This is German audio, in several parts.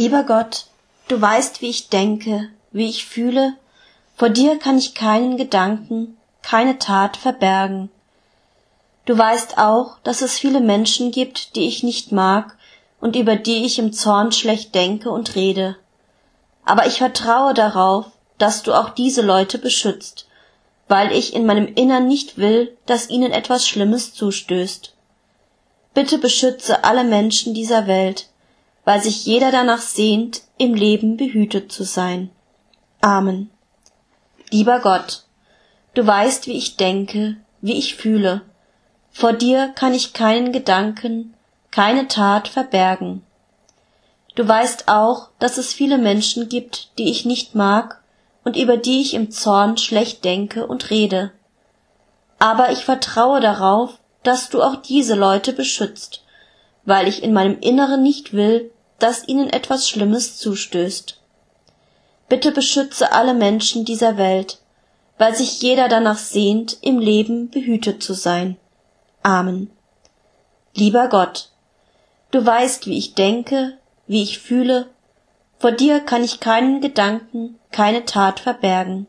Lieber Gott, du weißt, wie ich denke, wie ich fühle, vor dir kann ich keinen Gedanken, keine Tat verbergen. Du weißt auch, dass es viele Menschen gibt, die ich nicht mag und über die ich im Zorn schlecht denke und rede. Aber ich vertraue darauf, dass du auch diese Leute beschützt, weil ich in meinem Innern nicht will, dass ihnen etwas Schlimmes zustößt. Bitte beschütze alle Menschen dieser Welt, weil sich jeder danach sehnt, im Leben behütet zu sein. Amen. Lieber Gott, du weißt, wie ich denke, wie ich fühle. Vor dir kann ich keinen Gedanken, keine Tat verbergen. Du weißt auch, dass es viele Menschen gibt, die ich nicht mag und über die ich im Zorn schlecht denke und rede. Aber ich vertraue darauf, dass du auch diese Leute beschützt, weil ich in meinem Inneren nicht will, dass ihnen etwas Schlimmes zustößt. Bitte beschütze alle Menschen dieser Welt, weil sich jeder danach sehnt, im Leben behütet zu sein. Amen. Lieber Gott, du weißt, wie ich denke, wie ich fühle, vor dir kann ich keinen Gedanken, keine Tat verbergen.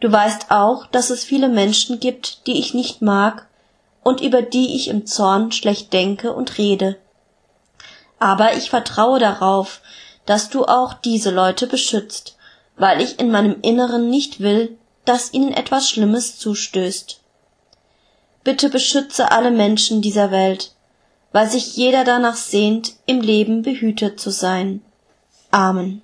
Du weißt auch, dass es viele Menschen gibt, die ich nicht mag und über die ich im Zorn schlecht denke und rede aber ich vertraue darauf, dass du auch diese Leute beschützt, weil ich in meinem Inneren nicht will, dass ihnen etwas Schlimmes zustößt. Bitte beschütze alle Menschen dieser Welt, weil sich jeder danach sehnt, im Leben behütet zu sein. Amen.